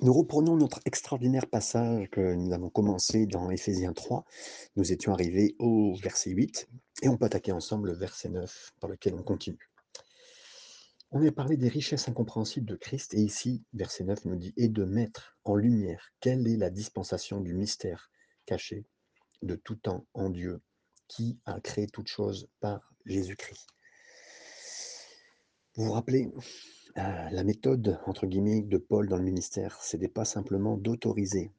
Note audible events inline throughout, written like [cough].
Nous reprenons notre extraordinaire passage que nous avons commencé dans Éphésiens 3. Nous étions arrivés au verset 8 et on peut attaquer ensemble le verset 9 par lequel on continue. On a parlé des richesses incompréhensibles de Christ et ici, verset 9 nous dit Et de mettre en lumière quelle est la dispensation du mystère caché de tout temps en Dieu qui a créé toute chose par Jésus-Christ. Vous vous rappelez, euh, la méthode, entre guillemets, de Paul dans le ministère, c'était pas simplement d'autoriser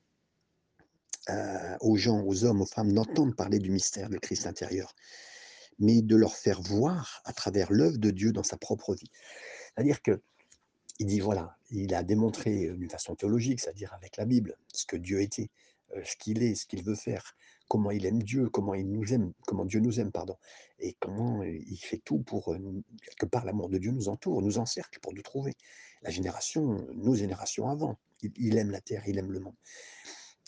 euh, aux gens, aux hommes, aux femmes d'entendre parler du mystère de Christ intérieur, mais de leur faire voir à travers l'œuvre de Dieu dans sa propre vie. C'est-à-dire que il dit voilà, il a démontré euh, d'une façon théologique, c'est-à-dire avec la Bible, ce que Dieu était, ce qu'il est, ce qu'il veut faire, comment il aime Dieu, comment il nous aime, comment Dieu nous aime, pardon, et comment il fait tout pour, quelque part, l'amour de Dieu nous entoure, nous encercle pour nous trouver. La génération, nos générations avant, il, aime la terre, il aime le monde.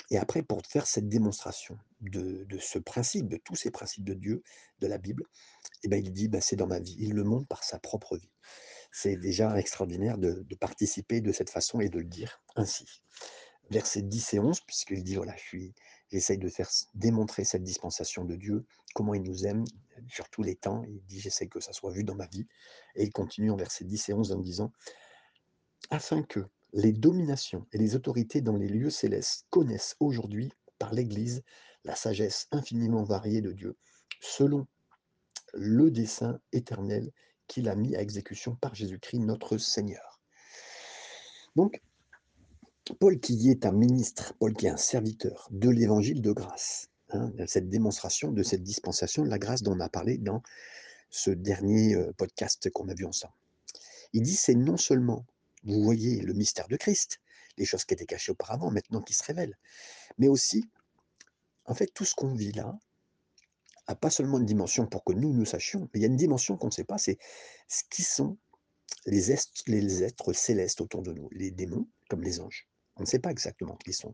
Et après, pour faire cette démonstration de, ce principe, de tous ces principes de Dieu, de la Bible, eh ben, il dit, ben, c'est dans ma vie. Il le montre par sa propre vie. C'est déjà extraordinaire de participer de cette façon et de le dire ainsi versets 10 et 11, puisqu'il dit, voilà, j'essaye de faire démontrer cette dispensation de Dieu, comment il nous aime sur tous les temps. Il dit, j'essaye que ça soit vu dans ma vie. Et il continue en versets 10 et 11 en disant, afin que les dominations et les autorités dans les lieux célestes connaissent aujourd'hui, par l'Église, la sagesse infiniment variée de Dieu, selon le dessein éternel qu'il a mis à exécution par Jésus-Christ notre Seigneur. Donc, Paul qui est un ministre, Paul qui est un serviteur de l'évangile de grâce, hein, cette démonstration de cette dispensation de la grâce dont on a parlé dans ce dernier euh, podcast qu'on a vu ensemble. Il dit c'est non seulement, vous voyez, le mystère de Christ, les choses qui étaient cachées auparavant, maintenant qui se révèlent, mais aussi, en fait, tout ce qu'on vit là a pas seulement une dimension pour que nous nous sachions, mais il y a une dimension qu'on ne sait pas, c'est ce qui sont les, les êtres célestes autour de nous, les démons comme les anges. On ne sait pas exactement qui ils sont.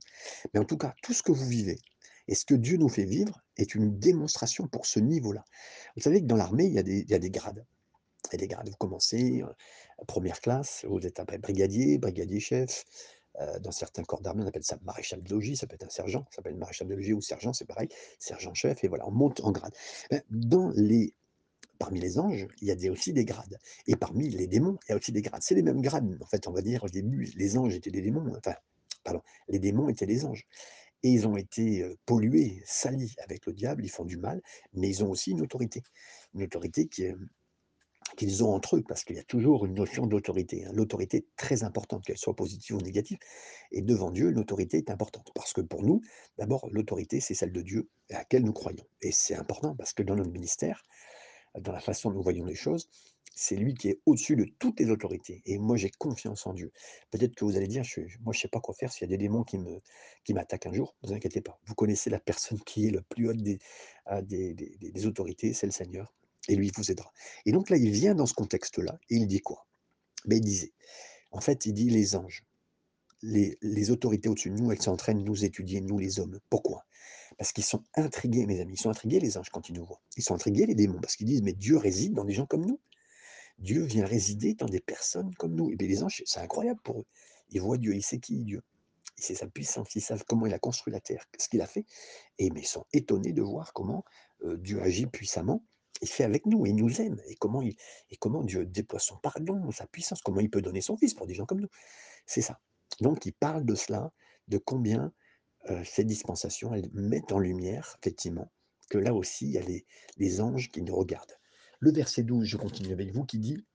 Mais en tout cas, tout ce que vous vivez et ce que Dieu nous fait vivre est une démonstration pour ce niveau-là. Vous savez que dans l'armée, il, y a des, grades. Il y a des grades. Vous commencez, euh, première classe, vous êtes après brigadier, brigadier-chef. Euh, dans certains corps d'armée, on appelle ça maréchal de logis, ça peut être un sergent, ça s'appelle maréchal de logis ou sergent, c'est pareil, sergent-chef, et voilà, on monte en grade. Ben, dans les parmi les anges, il y a aussi des grades. Et parmi les démons, il y a aussi des grades. C'est les mêmes grades, en fait, on va dire, au début, les anges étaient des démons, enfin, les démons étaient les anges. Et ils ont été pollués, salis avec le diable, ils font du mal, mais ils ont aussi une autorité. Une autorité qu'ils ont entre eux, parce qu'il y a toujours une notion d'autorité. Hein. L'autorité est très importante, qu'elle soit positive ou négative. Et devant Dieu, l'autorité est importante. Parce que pour nous, d'abord, l'autorité, c'est celle de Dieu à laquelle nous croyons. Et c'est important parce que dans notre ministère, dans la façon dont nous voyons les choses, c'est lui qui est au-dessus de toutes les autorités. Et moi, j'ai confiance en Dieu. Peut-être que vous allez dire, je, moi, je ne sais pas quoi faire s'il y a des démons qui m'attaquent un jour. Ne vous inquiétez pas. Vous connaissez la personne qui est le plus haute des, des, autorités, c'est le Seigneur. Et lui, vous aidera. Et donc là, il vient dans ce contexte-là, et il dit quoi? Ben, Il disait, en fait, il dit les anges, les, autorités au-dessus de nous, elles sont en train de nous étudier, nous les hommes. Pourquoi? Parce qu'ils sont intrigués, mes amis. Ils sont intrigués, les anges, quand ils nous voient. Ils sont intrigués, les démons, parce qu'ils disent, mais Dieu réside dans des gens comme nous. Dieu vient résider dans des personnes comme nous. Et bien les anges, c'est incroyable pour eux. Ils voient Dieu, ils savent qui est Dieu. Ils savent sa puissance, ils savent comment il a construit la terre, ce qu'il a fait. Et ils sont étonnés de voir comment euh, Dieu agit puissamment. Il fait avec nous, il nous aime. Et comment Dieu déploie son pardon, sa puissance, comment il peut donner son fils pour des gens comme nous. C'est ça. Donc il parle de cela, de combien ces dispensations, elles mettent en lumière, effectivement, que là aussi, il y a les, les anges qui nous regardent. Le verset 12, je continue avec vous, qui dit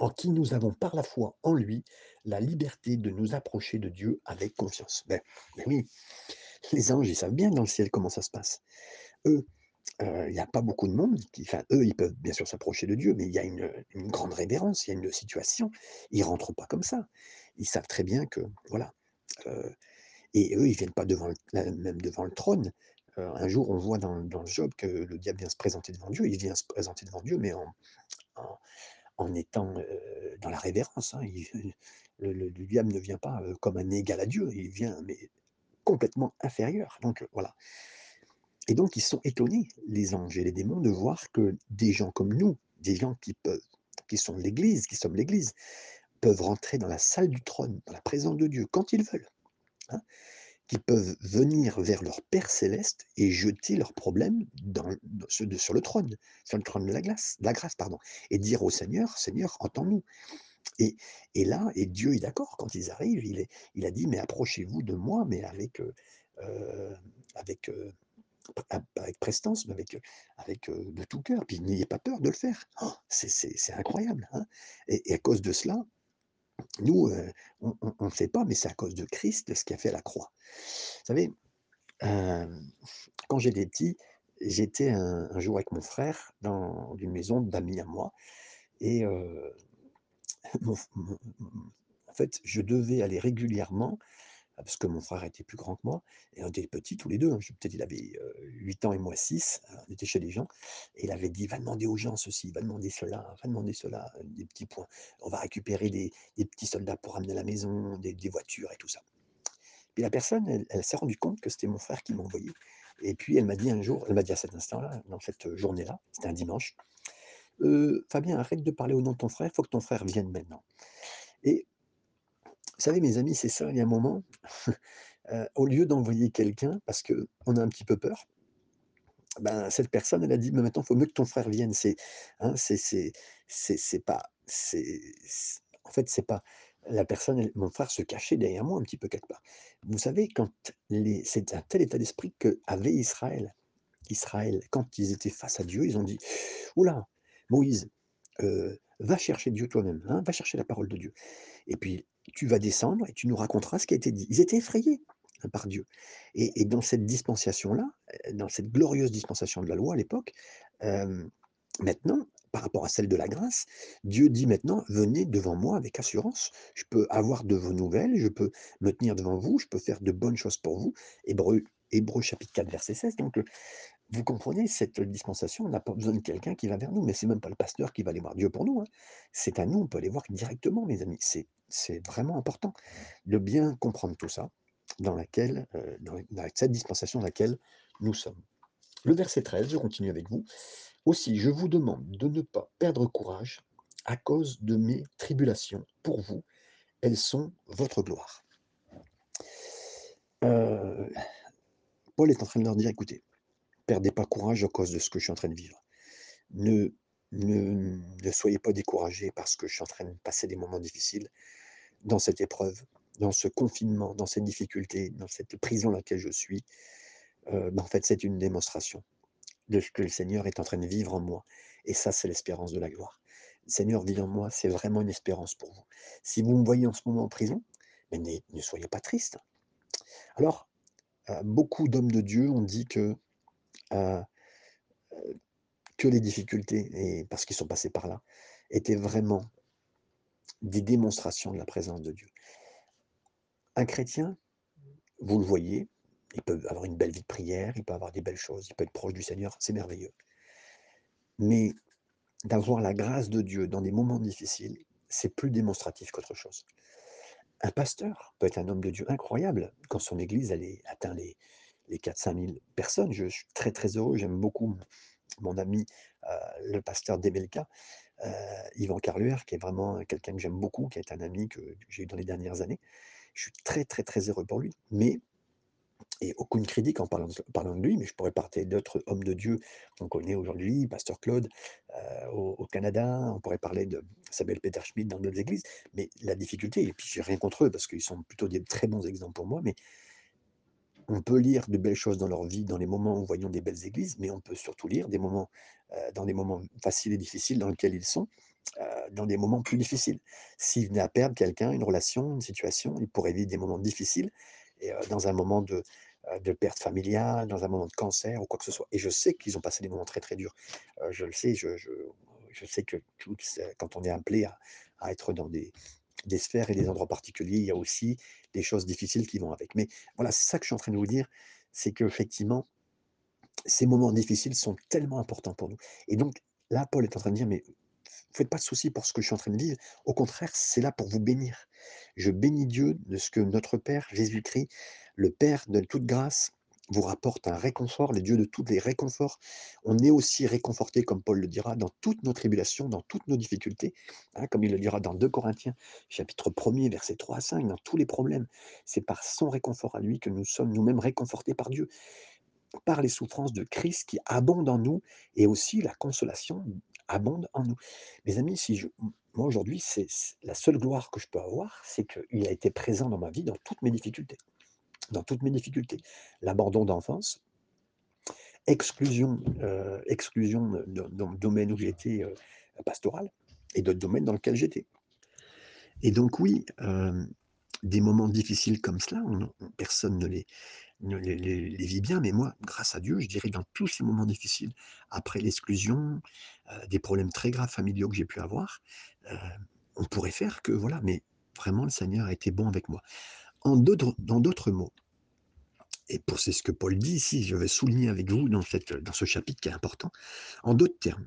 En qui nous avons par la foi en lui la liberté de nous approcher de Dieu avec confiance. Ben, ben oui, les anges, ils savent bien dans le ciel comment ça se passe. Eux, il n'y a pas beaucoup de monde enfin, eux, ils peuvent bien sûr s'approcher de Dieu, mais il y a une, grande révérence, il y a une situation. Ils rentrent pas comme ça. Ils savent très bien que, voilà. Et eux, ils viennent pas devant même devant le trône un jour, on voit dans, le Job que le diable vient se présenter devant Dieu. Il vient se présenter devant Dieu, mais en, en, étant dans la révérence. Hein. le, diable ne vient pas comme un égal à Dieu, il vient mais complètement inférieur. Donc voilà. Et donc ils sont étonnés, les anges et les démons, de voir que des gens comme nous, des gens qui peuvent, qui sont l'Église, qui sommes l'Église, peuvent rentrer dans la salle du trône, dans la présence de Dieu, quand ils veulent, hein, qui peuvent venir vers leur Père céleste et jeter leurs problèmes sur le trône, sur le trône de la grâce, pardon et dire au Seigneur: «Seigneur, entends-nous» et là et Dieu est d'accord quand ils arrivent, il a dit: «Mais approchez-vous de moi, mais avec, heu heu, avec, pas avec prestance, mais avec, avec, de tout cœur, puis n'ayez pas peur de le faire». Oh, C'est incroyable, hein et à cause de cela, nous, heu, on ne sait pas, mais c'est à cause de Christ, ce qu'il a fait la croix. Vous savez, hem, quand j'étais petit, j'étais un jour avec mon frère dans une maison d'amis à moi et [laughs] mon en fait, je devais aller régulièrement parce que mon frère était plus grand que moi et on était petits tous les 2, hein. Peut-être il avait, heu, 8 ans et moi 6, heu, on était chez des gens et il avait dit: «Va demander aux gens ceci, va demander cela, va demander cela», des petits points. On va récupérer des petits soldats pour ramener à la maison, des voitures et tout ça. Puis la personne, elle s'est rendue compte que c'était mon frère qui m'envoyait et puis elle m'a dit un jour elle m'a dit à cet instant-là, dans cette, journée-là, c'était un dimanche: «Heu, Fabien, arrête de parler au nom de ton frère, il faut que ton frère vienne maintenant» et savez mes amis, c'est ça, il y a un moment Heu, [laughs] au lieu d'envoyer quelqu'un parce qu'on a un petit peu peur, ben, cette personne, elle a dit: «Mais maintenant, il faut mieux que ton frère vienne». C'est hein, pas c'est en fait, c'est pas la personne mon frère se cachait derrière moi un petit peu quelque part. Vous savez, quand c'est un tel état d'esprit qu'avait Israël. Israël, quand ils étaient face à Dieu, ils ont dit: «Ouh là, Moïse, heu, va chercher Dieu toi-même, hein, va chercher la parole de Dieu». Et puis, tu vas descendre et tu nous raconteras ce qui a été dit. Ils étaient effrayés, hein, par Dieu. Et dans cette dispensation-là, heu, dans cette glorieuse dispensation de la loi à l'époque, hem, maintenant, par rapport à celle de la grâce, Dieu dit maintenant: «Venez devant moi avec assurance. Je peux avoir de vos nouvelles, je peux me tenir devant vous, je peux faire de bonnes choses pour vous». Hébreux Hébreux chapitre 4 verset 16 donc, vous comprenez, cette dispensation, on n'a pas besoin de quelqu'un qui va vers nous, mais c'est même pas le pasteur qui va aller voir Dieu pour nous, hein. C'est à nous, on peut aller voir directement, mes amis. C'est vraiment important de bien comprendre tout ça, dans laquelle, heu, dans cette dispensation dans laquelle nous sommes. Le verset 13, je continue avec vous. «Aussi, je vous demande de ne pas perdre courage à cause de mes tribulations pour vous, elles sont votre gloire». Heu, Paul est en train de leur dire: «Écoutez, perdez pas courage à cause de ce que je suis en train de vivre. Ne ne ne soyez pas découragés parce que je suis en train de passer des moments difficiles dans cette épreuve, dans ce confinement, dans cette difficulté, dans cette prison dans laquelle je suis. Heu, bah, en fait, c'est une démonstration de ce que le Seigneur est en train de vivre en moi et ça, c'est l'espérance de la gloire. Le Seigneur vit en moi, c'est vraiment une espérance pour vous. Si vous me voyez en ce moment en prison, mais n'est ne soyez pas triste. Alors, heu, beaucoup d'hommes de Dieu ont dit que, heu que les difficultés et parce qu'ils sont passés par là, étaient vraiment des démonstrations de la présence de Dieu. Un chrétien, vous le voyez, il peut avoir une belle vie de prière, il peut avoir des belles choses, il peut être proche du Seigneur, c'est merveilleux. Mais d'avoir la grâce de Dieu dans des moments difficiles, c'est plus démonstratif qu'autre chose. Un pasteur peut être un homme de Dieu incroyable quand son église atteint les les 4-5 000 personnes. Je suis très, très heureux, j'aime beaucoup mon ami, heu, le pasteur d'Emelca, heu, Yvan Carluer, qui est vraiment quelqu'un que j'aime beaucoup, qui est un ami que j'ai eu dans les dernières années. Je suis très, très, très heureux pour lui, mais et aucune critique en parlant de parlant de lui, mais je pourrais parler d'autres hommes de Dieu qu'on connaît aujourd'hui, pasteur Claude, au au Canada, on pourrait parler de Samuel Peter Schmidt dans d'autres églises, mais la difficulté et puis j'ai rien contre eux parce qu'ils sont plutôt des très bons exemples pour moi, mais on peut lire de belles choses dans leur vie, dans les moments où voyons des belles églises, mais on peut surtout lire des moments, dans des moments faciles et difficiles dans lesquels ils sont, dans des moments plus difficiles. S'ils venaient à perdre quelqu'un, une relation, une situation, ils pourraient vivre des moments difficiles et dans un moment de, de perte familiale, dans un moment de cancer ou quoi que ce soit et je sais qu'ils ont passé des moments très, très durs. Je le sais, je je sais que quand on est appelé à être dans des des sphères et des endroits particuliers, il y a aussi des choses difficiles qui vont avec. Mais voilà, c'est ça que je suis en train de vous dire, c'est qu'effectivement, ces moments difficiles sont tellement importants pour nous. Et donc, là, Paul est en train de dire, mais faites pas de soucis pour ce que je suis en train de vivre. Au contraire, c'est là pour vous bénir. Je bénis Dieu de ce que notre Père, Jésus-Christ, le Père de toute grâce, vous rapporte un réconfort, les dieux de tous les réconforts. On est aussi réconforté, comme Paul le dira, dans toutes nos tribulations, dans toutes nos difficultés, hein, comme il le dira dans 2 Corinthiens, chapitre 1er, versets 3 à 5, dans tous les problèmes. C'est par son réconfort à lui que nous sommes nous-mêmes réconfortés par Dieu, par les souffrances de Christ qui abondent en nous, et aussi la consolation abonde en nous. Mes amis, si moi aujourd'hui, c'est la seule gloire que je peux avoir, c'est qu'il a été présent dans ma vie dans toutes mes difficultés dans toutes mes difficultés. L'abandon d'enfance, exclusion, euh, exclusion dans le domaine où j'étais euh, pastoral et d'autres domaines dans lesquels j'étais. Et donc oui, euh, des moments difficiles comme cela, personne ne les, les, vit bien, mais moi, grâce à Dieu, je dirais dans tous ces moments difficiles, après l'exclusion, des problèmes très graves familiaux que j'ai pu avoir, on pourrait faire que, voilà, mais vraiment le Seigneur a été bon avec moi. En dans d'autres mots, et pour c'est ce que Paul dit ici, je vais souligner avec vous dans, dans ce chapitre qui est important, en d'autres termes,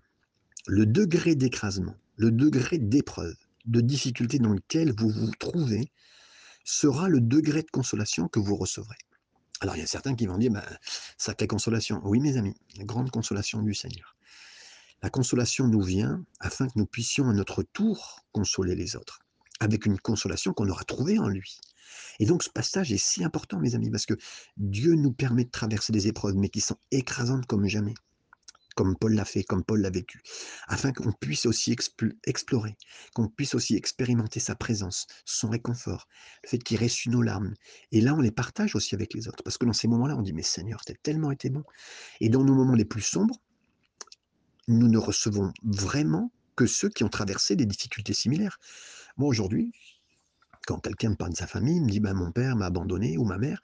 le degré d'écrasement, le degré d'épreuve, de difficulté dans lequel vous vous trouvez, sera le degré de consolation que vous recevrez. Alors il y a certains qui vont dire, bah, sacrée consolation. Oui mes amis, la grande consolation du Seigneur. La consolation nous vient afin que nous puissions à notre tour consoler les autres, avec une consolation qu'on aura trouvée en lui. Et donc ce passage est si important, mes amis, parce que Dieu nous permet de traverser des épreuves, mais qui sont écrasantes comme jamais, comme Paul l'a fait, comme Paul l'a vécu, afin qu'on puisse aussi explorer, qu'on puisse aussi expérimenter sa présence, son réconfort, le fait qu'il reçut nos larmes. Et là, on les partage aussi avec les autres, parce que dans ces moments-là, on dit, mais Seigneur, t'as tellement été bon. Et dans nos moments les plus sombres, nous ne recevons vraiment que ceux qui ont traversé des difficultés similaires. Moi, aujourd'hui, quand quelqu'un me parle de sa famille, me dit ben, mon père m'a abandonné ou ma mère,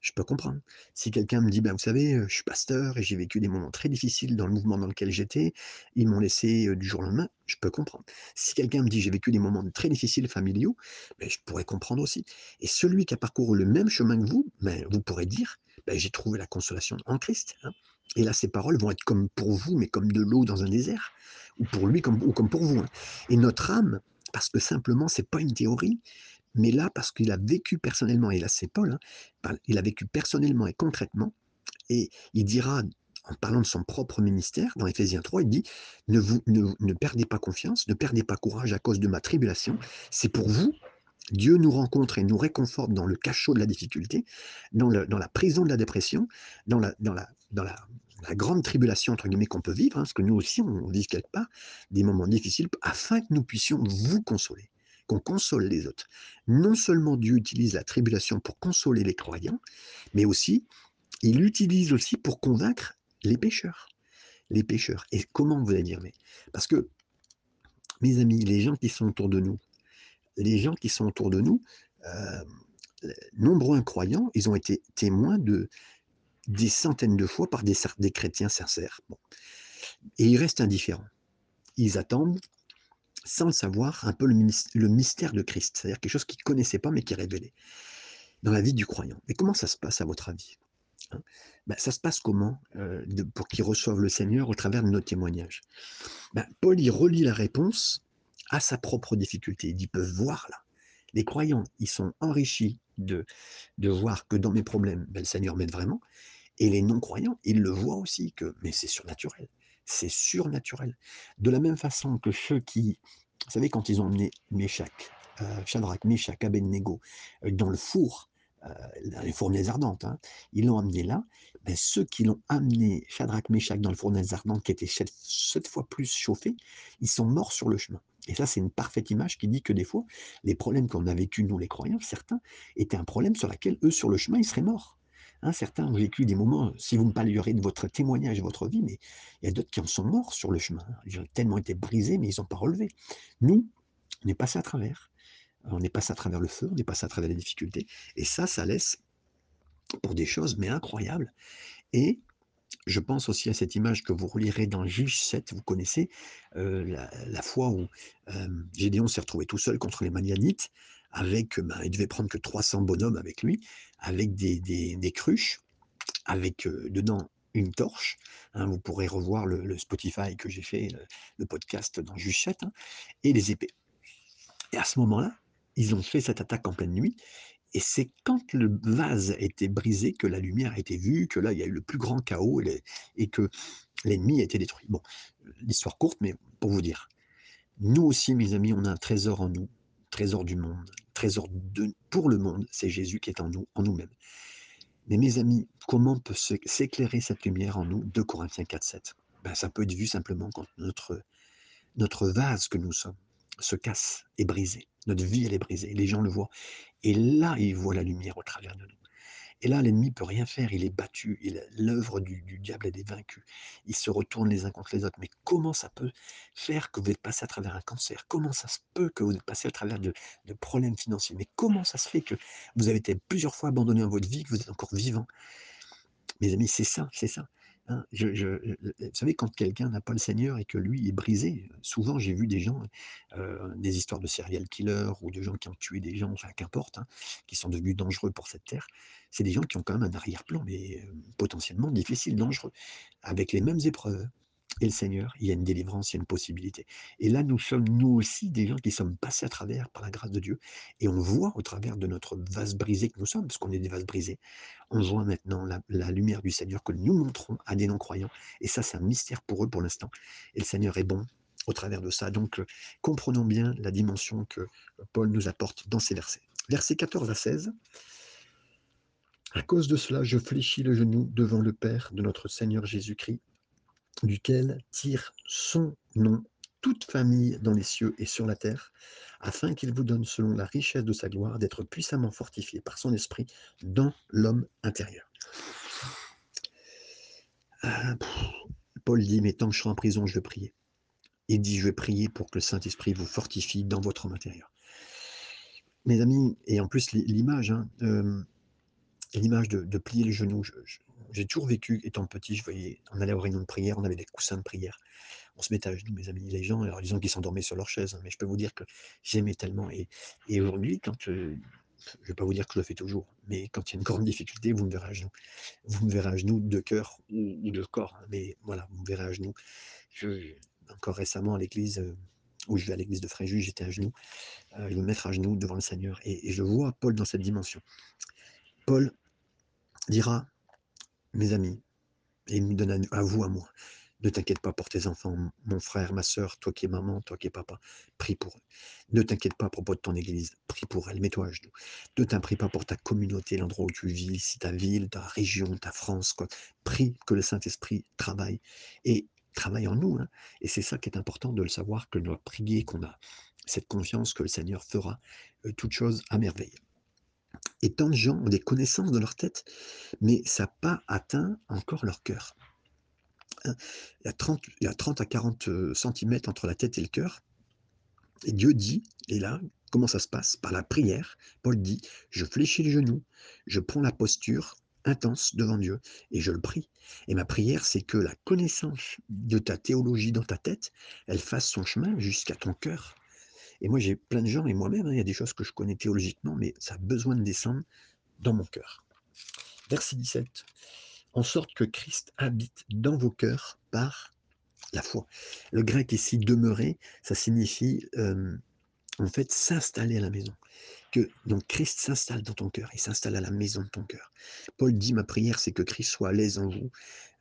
je peux comprendre. Si quelqu'un me dit ben, vous savez, je suis pasteur et j'ai vécu des moments très difficiles dans le mouvement dans lequel j'étais, ils m'ont laissé du jour au lendemain, je peux comprendre. Si quelqu'un me dit j'ai vécu des moments très difficiles familiaux, ben, je pourrais comprendre aussi. Et celui qui a parcouru le même chemin que vous, ben, vous pourrez dire ben, j'ai trouvé la consolation en Christ. Hein. Et là, ces paroles vont être comme pour vous, mais comme de l'eau dans un désert, ou pour lui comme, ou comme pour vous. Hein. Et notre âme, parce que simplement, c'est pas une théorie, mais là, parce qu'il a vécu personnellement, et là c'est Paul, hein, il a vécu personnellement et concrètement, et il dira, en parlant de son propre ministère, dans Éphésiens 3, il dit, ne, perdez pas confiance, ne perdez pas courage à cause de ma tribulation, c'est pour vous, Dieu nous rencontre et nous réconforte dans le cachot de la difficulté, dans, la prison de la dépression, dans la, grande tribulation, entre guillemets, qu'on peut vivre, hein, parce que nous aussi, on vit quelque part des moments difficiles, afin que nous puissions vous consoler qu'on console les autres. Non seulement Dieu utilise la tribulation pour consoler les croyants, mais aussi, il l'utilise aussi pour convaincre les pécheurs. Les pécheurs. Et comment vous allez dire mais Parce que, mes amis, les gens qui sont autour de nous, les gens qui sont autour de nous, euh, nombreux incroyants, ils ont été témoins de des centaines de fois par des, des chrétiens sincères. Et ils restent indifférents. Ils attendent sans le savoir, un peu le, mystère de Christ, c'est-à-dire quelque chose qu'ils ne connaissaient pas mais qui est révélé dans la vie du croyant. Mais comment ça se passe à votre avis hein? Ben, Ça se passe comment euh, pour qu'ils reçoivent le Seigneur au travers de nos témoignages? Ben, Paul y relie la réponse à sa propre difficulté. Ils peuvent voir là. Les croyants, ils sont enrichis de, de voir que dans mes problèmes, ben, le Seigneur m'aide vraiment. Et les non-croyants, ils le voient aussi, que mais c'est surnaturel c'est surnaturel. De la même façon que ceux qui, vous savez, quand ils ont emmené Meshach, euh, Shadrach, Meshach, Abednego euh, dans le four, euh, dans les fournaises ardentes, hein, ils l'ont amené là, ben, ceux qui l'ont amené Shadrach, Meshach dans le fournaise ardente qui était sept, fois plus chauffé, ils sont morts sur le chemin. Et ça, c'est une parfaite image qui dit que des fois, les problèmes qu'on a vécu, nous les croyants, certains, étaient un problème sur lequel eux, sur le chemin, ils seraient morts. Hein, certains ont vécu des moments, si vous me parlerez de votre témoignage, de votre vie, mais il y a d'autres qui en sont morts sur le chemin. Ils ont tellement été brisés, mais ils n'ont pas relevé. Nous, on est passé à travers. On est passé à travers le feu, on est passé à travers les difficultés. Et ça, ça laisse pour des choses, mais incroyables. Et je pense aussi à cette image que vous relirez dans Juge 7, vous connaissez, euh, la, fois où euh, Gédéon s'est retrouvé tout seul contre les Manianites, avec, ben, il devait prendre que 300 bonhommes avec lui, avec des, des, cruches, avec dedans une torche. Hein, vous pourrez revoir le, Spotify que j'ai fait, le, podcast dans Juchette, hein, et les épées. Et à ce moment-là, ils ont fait cette attaque en pleine nuit, Et c'est quand le vase été brisé que la lumière a été vue, que là, il y a eu le plus grand chaos et et que l'ennemi a été détruit. Bon, l'histoire courte, mais pour vous dire. Nous aussi, mes amis, on a un trésor en nous, trésor du monde, trésor pour le monde, c'est Jésus qui est en nous, en nous-mêmes. Mais mes amis, comment peut s'éclairer cette lumière en nous? 2 Corinthiens 4:7. Ben, ça peut être vu simplement quand notre notre vase que nous sommes se casse, est brisé. Notre vie, elle est brisée. Les gens le voient. Et là, ils voient la lumière au travers de nous. Et là, l'ennemi peut rien faire, il est battu, l'œuvre du, diable, est vaincue. Ils se retournent les uns contre les autres. Mais comment ça peut faire que vous êtes passé à travers un cancer? Comment ça se peut que vous êtes passé à travers de, de problèmes financiers? Mais comment ça se fait que vous avez été plusieurs fois abandonné dans votre vie, que vous êtes encore vivant? Mes amis, c'est ça, c'est ça. Hein, je je vous savez, quand quelqu'un n'a pas le Seigneur et que lui est brisé, souvent j'ai vu des gens, heu, des histoires de serial killers ou de gens qui ont tué des gens, enfin qu'importe, hein, qui sont devenus dangereux pour cette terre. C'est des gens qui ont quand même un arrière-plan, mais heu, potentiellement difficile, dangereux, avec les mêmes épreuves et le Seigneur, il y a une délivrance, il y a une possibilité. Et là, nous sommes nous aussi des gens qui sommes passés à travers par la grâce de Dieu et on voit au travers de notre vase brisé que nous sommes, parce qu'on est des vases brisés, on voit maintenant la, lumière du Seigneur que nous montrons à des non-croyants. Et ça, c'est un mystère pour eux pour l'instant. Et le Seigneur est bon au travers de ça. Donc, euh, comprenons bien la dimension que Paul nous apporte dans ces versets. Versets 14 à 16. À cause de cela, je fléchis le genou devant le Père de notre Seigneur Jésus-Christ duquel tire son nom toute famille dans les cieux et sur la terre, afin qu'il vous donne, selon la richesse de sa gloire, d'être puissamment fortifié par son esprit dans l'homme intérieur. Ah, Paul dit, mais tant que je serai en prison, je vais prier. Il dit, je vais prier pour que le Saint-Esprit vous fortifie dans votre homme intérieur. Mes amis, et en plus l'image, hein, euh, l'image de, plier les genoux, je, je, j'ai toujours vécu, étant petit, je voyais, on allait aux réunions de prière, on avait des coussins de prière. On se mettait à genoux, mes amis, les gens, alors disons qu'ils s'endormaient sur leur chaise, hein, mais je peux vous dire que j'aimais tellement. Et, et aujourd'hui, quand, je ne vais pas vous dire que je le fais toujours, mais quand il y a une grande difficulté, vous me verrez à genoux. Vous me verrez à genoux de cœur ou, de corps, hein, mais voilà, vous me verrez à genoux. Je, encore récemment à l'église, euh, où je vais à l'église de Fréjus, j'étais à genoux, euh, je me mettre à genoux devant le Seigneur. Et je vois Paul dans cette dimension. Paul dira mes amis, et il me donne à, vous, à moi. Ne t'inquiète pas pour tes enfants, mon frère, ma soeur, toi qui es maman, toi qui es papa, prie pour eux. Ne t'inquiète pas à propos de ton église, prie pour elle, mets-toi à genoux. Ne t'inquiète pas pour ta communauté, l'endroit où tu vis, si ta ville, ta région, ta France, quoi. Prie que le Saint-Esprit travaille et travaille en nous. Hein. Et c'est ça qui est important de le savoir, que doit prier, qu'on a cette confiance que le Seigneur fera euh, toute chose à merveille. Et tant de gens ont des connaissances dans leur tête, mais ça n'a pas atteint encore leur cœur. Hein, il y a 30, il y a 30 à 40 euh, centimètres entre la tête et le cœur. Et Dieu dit, et là, comment ça se passe? Par la prière, Paul dit, je fléchis les genoux, je prends la posture intense devant Dieu et je le prie. Et ma prière, c'est que la connaissance de ta théologie dans ta tête, elle fasse son chemin jusqu'à ton cœur. Et moi, j'ai plein de gens, et moi-même, hein, il y a des choses que je connais théologiquement, mais ça a besoin de descendre dans mon cœur. Verset 17. En sorte que Christ habite dans vos cœurs par la foi. Le grec ici, demeurer, ça signifie euh, en fait s'installer à la maison. Que donc Christ s'installe dans ton cœur, il s'installe à la maison de ton cœur. Paul dit ma prière, c'est que Christ soit à l'aise en vous,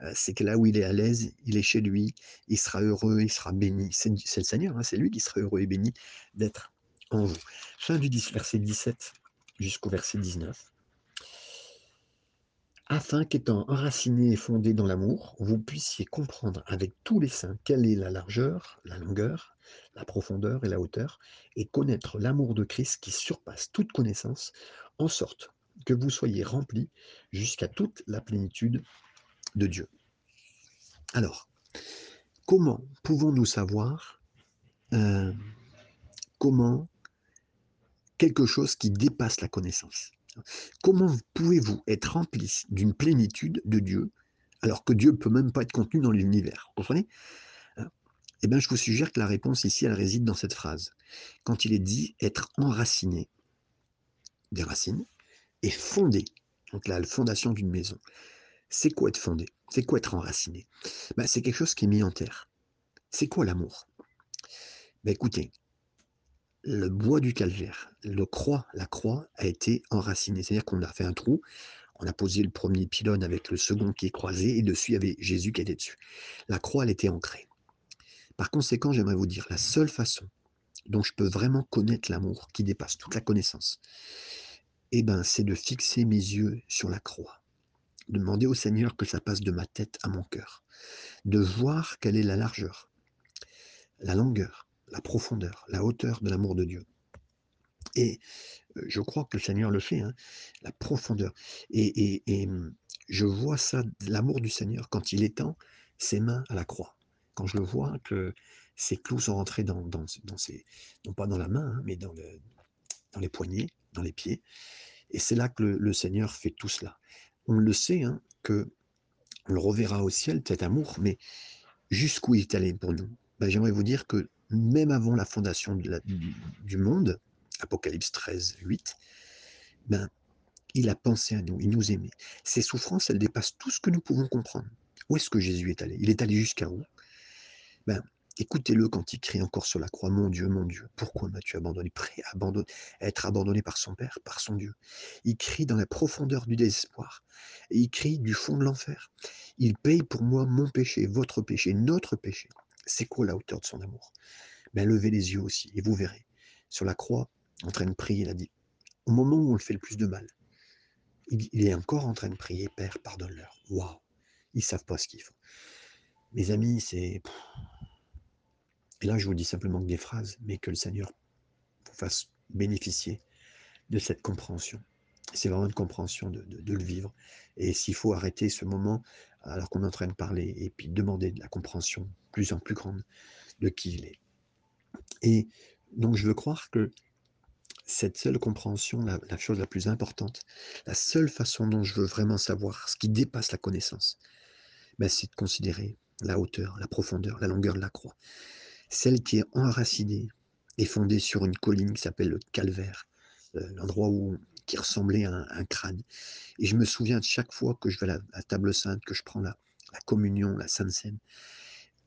euh, c'est que là où il est à l'aise, il est chez lui, il sera heureux, il sera béni. C'est le Seigneur, hein, c'est lui qui sera heureux et béni d'être en vous. Fin du 10, verset 17 jusqu'au verset 19 afin qu'étant enraciné et fondé dans l'amour, vous puissiez comprendre avec tous les saints quelle est la largeur, la longueur, la profondeur et la hauteur, et connaître l'amour de Christ qui surpasse toute connaissance, en sorte que vous soyez remplis jusqu'à toute la plénitude de Dieu. Alors, comment pouvons-nous savoir euh, comment quelque chose qui dépasse la connaissance? Comment pouvez-vous être rempli d'une plénitude de Dieu alors que Dieu ne peut même pas être contenu dans l'univers? Vous comprenez? Hein? Eh bien, je vous suggère que la réponse ici, elle réside dans cette phrase. Quand il est dit être enraciné, des racines, et fondé, donc la fondation d'une maison. C'est quoi être fondé? C'est quoi être enraciné? Ben, C'est quelque chose qui est mis en terre. C'est quoi l'amour? Ben, Écoutez, le bois du calvaire, le croix, la croix a été enracinée. C'est-à-dire qu'on a fait un trou, on a posé le premier pylône avec le second qui est croisé, et dessus, il y avait Jésus qui était dessus. La croix, elle était ancrée. Par conséquent, j'aimerais vous dire, la seule façon dont je peux vraiment connaître l'amour qui dépasse toute la connaissance, eh ben, c'est de fixer mes yeux sur la croix, de demander au Seigneur que ça passe de ma tête à mon cœur, de voir quelle est la largeur, la longueur, la profondeur, la hauteur de l'amour de Dieu. Et je crois que le Seigneur le fait, hein, la profondeur. Et, mmh, je vois ça, l'amour du Seigneur, quand il étend ses mains à la croix. Quand je le vois, que ses clous sont rentrés dans, dans, ses, non pas dans la main, hein, mais dans, le, dans les poignets, dans les pieds. Et c'est là que le, Seigneur fait tout cela. On le sait, hein, que on le reverra au ciel, cet amour, mais jusqu'où il est allé pour nous? Ben, J'aimerais vous dire que même avant la fondation du monde, Apocalypse 13, 8, ben, il a pensé à nous, il nous aimait. Ses souffrances, elles dépassent tout ce que nous pouvons comprendre. Où est-ce que Jésus est allé? Il est allé jusqu'à où? Ben, Écoutez-le quand il crie encore sur la croix, Mon Dieu, mon Dieu, pourquoi m'as-tu abandonné? Prêt à, à être abandonné par son Père, par son Dieu. Il crie dans la profondeur du désespoir. Il crie du fond de l'enfer. Il paye pour moi mon péché, votre péché, notre péché. C'est quoi la hauteur de son amour ben, Levez les yeux aussi et vous verrez. Sur la croix, en train de prier, il a dit, au moment où on le fait le plus de mal, il, est encore en train de prier, Père, pardonne-leur. Waouh Ils savent pas ce qu'ils font. Mes amis, c'est... Et là, je vous dis simplement que des phrases, mais que le Seigneur vous fasse bénéficier de cette compréhension. C'est vraiment une compréhension de, le vivre. Et s'il faut arrêter ce moment alors qu'on est en train de parler et puis demander de la compréhension plus en plus grande de qui il est. Et donc je veux croire que cette seule compréhension, la, chose la plus importante, la seule façon dont je veux vraiment savoir ce qui dépasse la connaissance, ben, c'est de considérer la hauteur, la profondeur, la longueur de la croix. Celle qui est enracinée et fondée sur une colline qui s'appelle le calvaire, l'endroit où qui ressemblait à un, crâne. Et je me souviens de chaque fois que je vais à la, table sainte, que je prends la, communion, la sainte scène,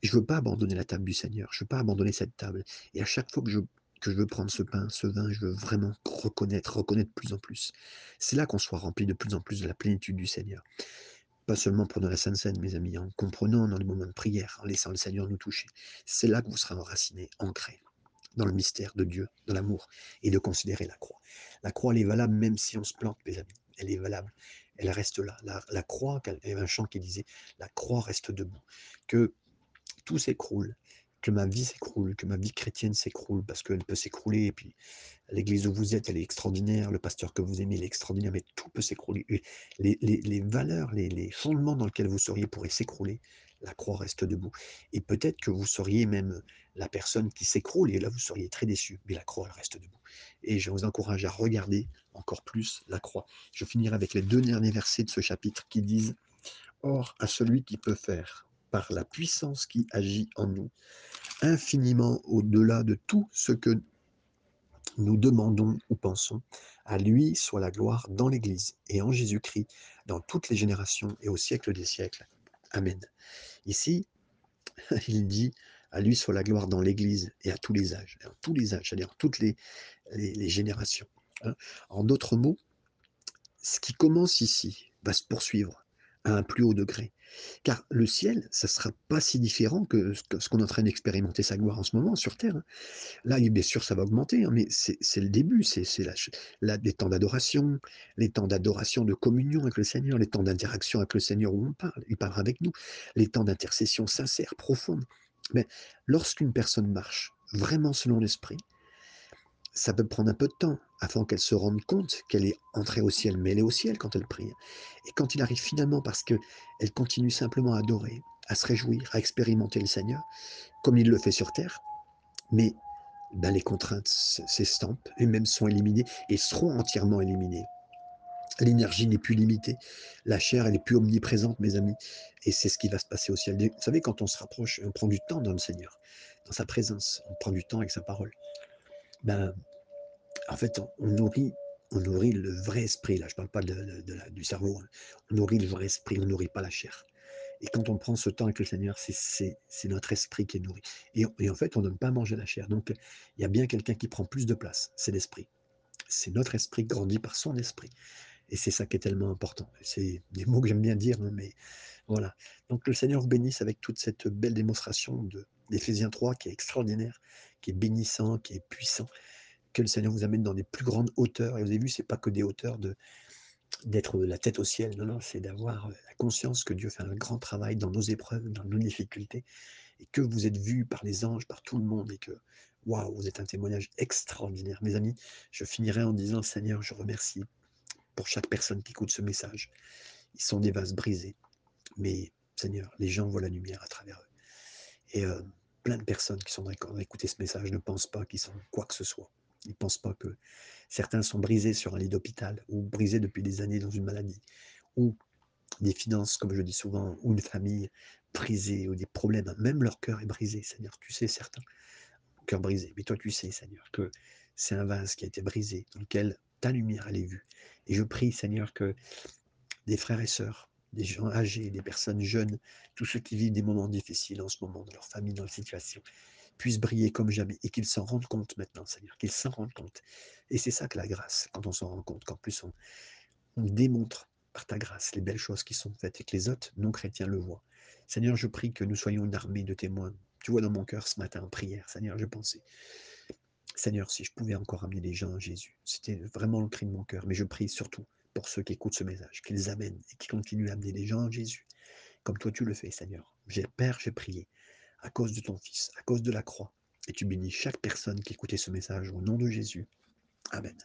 je ne veux pas abandonner la table du Seigneur, je ne veux pas abandonner cette table. Et à chaque fois que je que je veux prendre ce pain, ce vin, je veux vraiment reconnaître, reconnaître de plus en plus. C'est là qu'on soit rempli de plus en plus de la plénitude du Seigneur. Pas seulement pendant la Sainte Seine, mes amis, en comprenant dans les moments de prière, en laissant le Seigneur nous toucher. C'est là que vous serez enraciné, ancré dans le mystère de Dieu, dans l'amour, et de considérer la croix. La croix, elle est valable même si on se plante, mes amis. Elle est valable. Elle reste là. La, croix, il y avait un chant qui disait, la croix reste debout. Que tout s'écroule, que ma vie s'écroule, que ma vie chrétienne s'écroule, parce qu'elle peut s'écrouler, et puis l'église où vous êtes, elle est extraordinaire, le pasteur que vous aimez, il est extraordinaire, mais tout peut s'écrouler. Les, valeurs, les, fondements dans lesquels vous seriez pourraient s'écrouler, la croix reste debout. Et peut-être que vous seriez même la personne qui s'écroule, et là vous seriez très déçu, mais la croix, elle reste debout. Et je vous encourage à regarder encore plus la croix. Je finirai avec les deux derniers versets de ce chapitre qui disent Or, à celui qui peut faire, par la puissance qui agit en nous, infiniment au-delà de tout ce que nous demandons ou pensons. À lui soit la gloire dans l'Église et en Jésus-Christ, dans toutes les générations et au siècle des siècles. Amen. Ici, [laughs] il dit, à lui soit la gloire dans l'Église et à tous les âges, tous les âges, c'est-à-dire toutes les, les, générations. Hein. En d'autres mots, ce qui commence ici va se poursuivre à un plus haut degré. Car le ciel, ça ne sera pas si différent que ce qu'on est en train d'expérimenter sa gloire en ce moment sur Terre. Hein. Là, bien sûr, ça va augmenter, hein, mais c'est le début, c'est les temps d'adoration, les temps d'adoration, de communion avec le Seigneur, les temps d'interaction avec le Seigneur où on parle, il parlera avec nous, les temps d'intercession sincère, profonde. Mais lorsqu'une personne marche vraiment selon l'Esprit, ça peut prendre un peu de temps afin qu'elle se rende compte qu'elle est entrée au ciel, mais elle est au ciel quand elle prie. Et quand il arrive finalement, parce qu'elle continue simplement à adorer, à se réjouir, à expérimenter le Seigneur, comme il le fait sur terre, mais ben, les contraintes s'estampent, et même sont éliminées, et seront entièrement éliminées. L'énergie n'est plus limitée, la chair, elle n'est plus omniprésente, mes amis, et c'est ce qui va se passer au ciel. Vous savez, quand on se rapproche, on prend du temps dans le Seigneur, dans sa présence, on prend du temps avec sa parole ben, en fait, on, nourrit, on nourrit le vrai esprit. Là, je ne parle pas de, du cerveau. Hein. On nourrit le vrai esprit, on nourrit pas la chair. Et quand on prend ce temps avec le Seigneur, c'est notre esprit qui est nourri. Et et en fait, on donne pas manger la chair. Donc, il y a bien quelqu'un qui prend plus de place, c'est l'esprit. C'est notre esprit grandi par son esprit. Et c'est ça qui est tellement important. C'est des mots que j'aime bien dire, hein, mais voilà. Donc le Seigneur vous bénisse avec toute cette belle démonstration d'Éphésiens 3 qui est extraordinaire, qui est bénissant, qui est puissant. Que le Seigneur vous amène dans des plus grandes hauteurs. Et vous avez vu, c'est pas que des hauteurs d'être la tête au ciel. Non, non, c'est d'avoir la conscience que Dieu fait un grand travail dans nos épreuves, dans nos difficultés, et que vous êtes vus par les anges, par tout le monde, et que waouh, vous êtes un témoignage extraordinaire. Mes amis, je finirai en disant Seigneur, je remercie pour chaque personne qui écoute ce message. Ils sont des vases brisés, mais Seigneur, les gens voient la lumière à travers eux. Et euh, plein de personnes qui sont d'accord écouter ce message ne pensent pas qu'ils sont quoi que ce soit. Ils ne pensent pas que certains sont brisés sur un lit d'hôpital ou brisés depuis des années dans une maladie ou des finances, comme je dis souvent, ou une famille brisée ou des problèmes. Même leur cœur est brisé, Seigneur. Tu sais, certains, cœur brisé. Mais toi, tu sais, Seigneur, que c'est un vase qui a été brisé, dans lequel ta lumière, elle est vue. Et je prie, Seigneur, que des frères et sœurs, des gens âgés, des personnes jeunes, tous ceux qui vivent des moments difficiles en ce moment, dans leur famille, dans leur situation, puissent briller comme jamais et qu'ils s'en rendent compte maintenant, Seigneur, qu'ils s'en rendent compte. Et c'est ça que la grâce, quand on s'en rend compte, qu'en plus on, on démontre par ta grâce les belles choses qui sont faites et que les autres non chrétiens le voient. Seigneur, je prie que nous soyons une armée de témoins. Tu vois dans mon cœur ce matin en prière, Seigneur, je pensais, Seigneur, si je pouvais encore amener les gens à Jésus, c'était vraiment le cri de mon cœur. Mais je prie surtout pour ceux qui écoutent ce message, qu'ils amènent et qui continuent à amener les gens à Jésus, comme toi tu le fais, Seigneur. J'ai, Père, j'ai prié à cause de ton Fils, à cause de la croix, et tu bénis chaque personne qui écoutait ce message au nom de Jésus. Amen.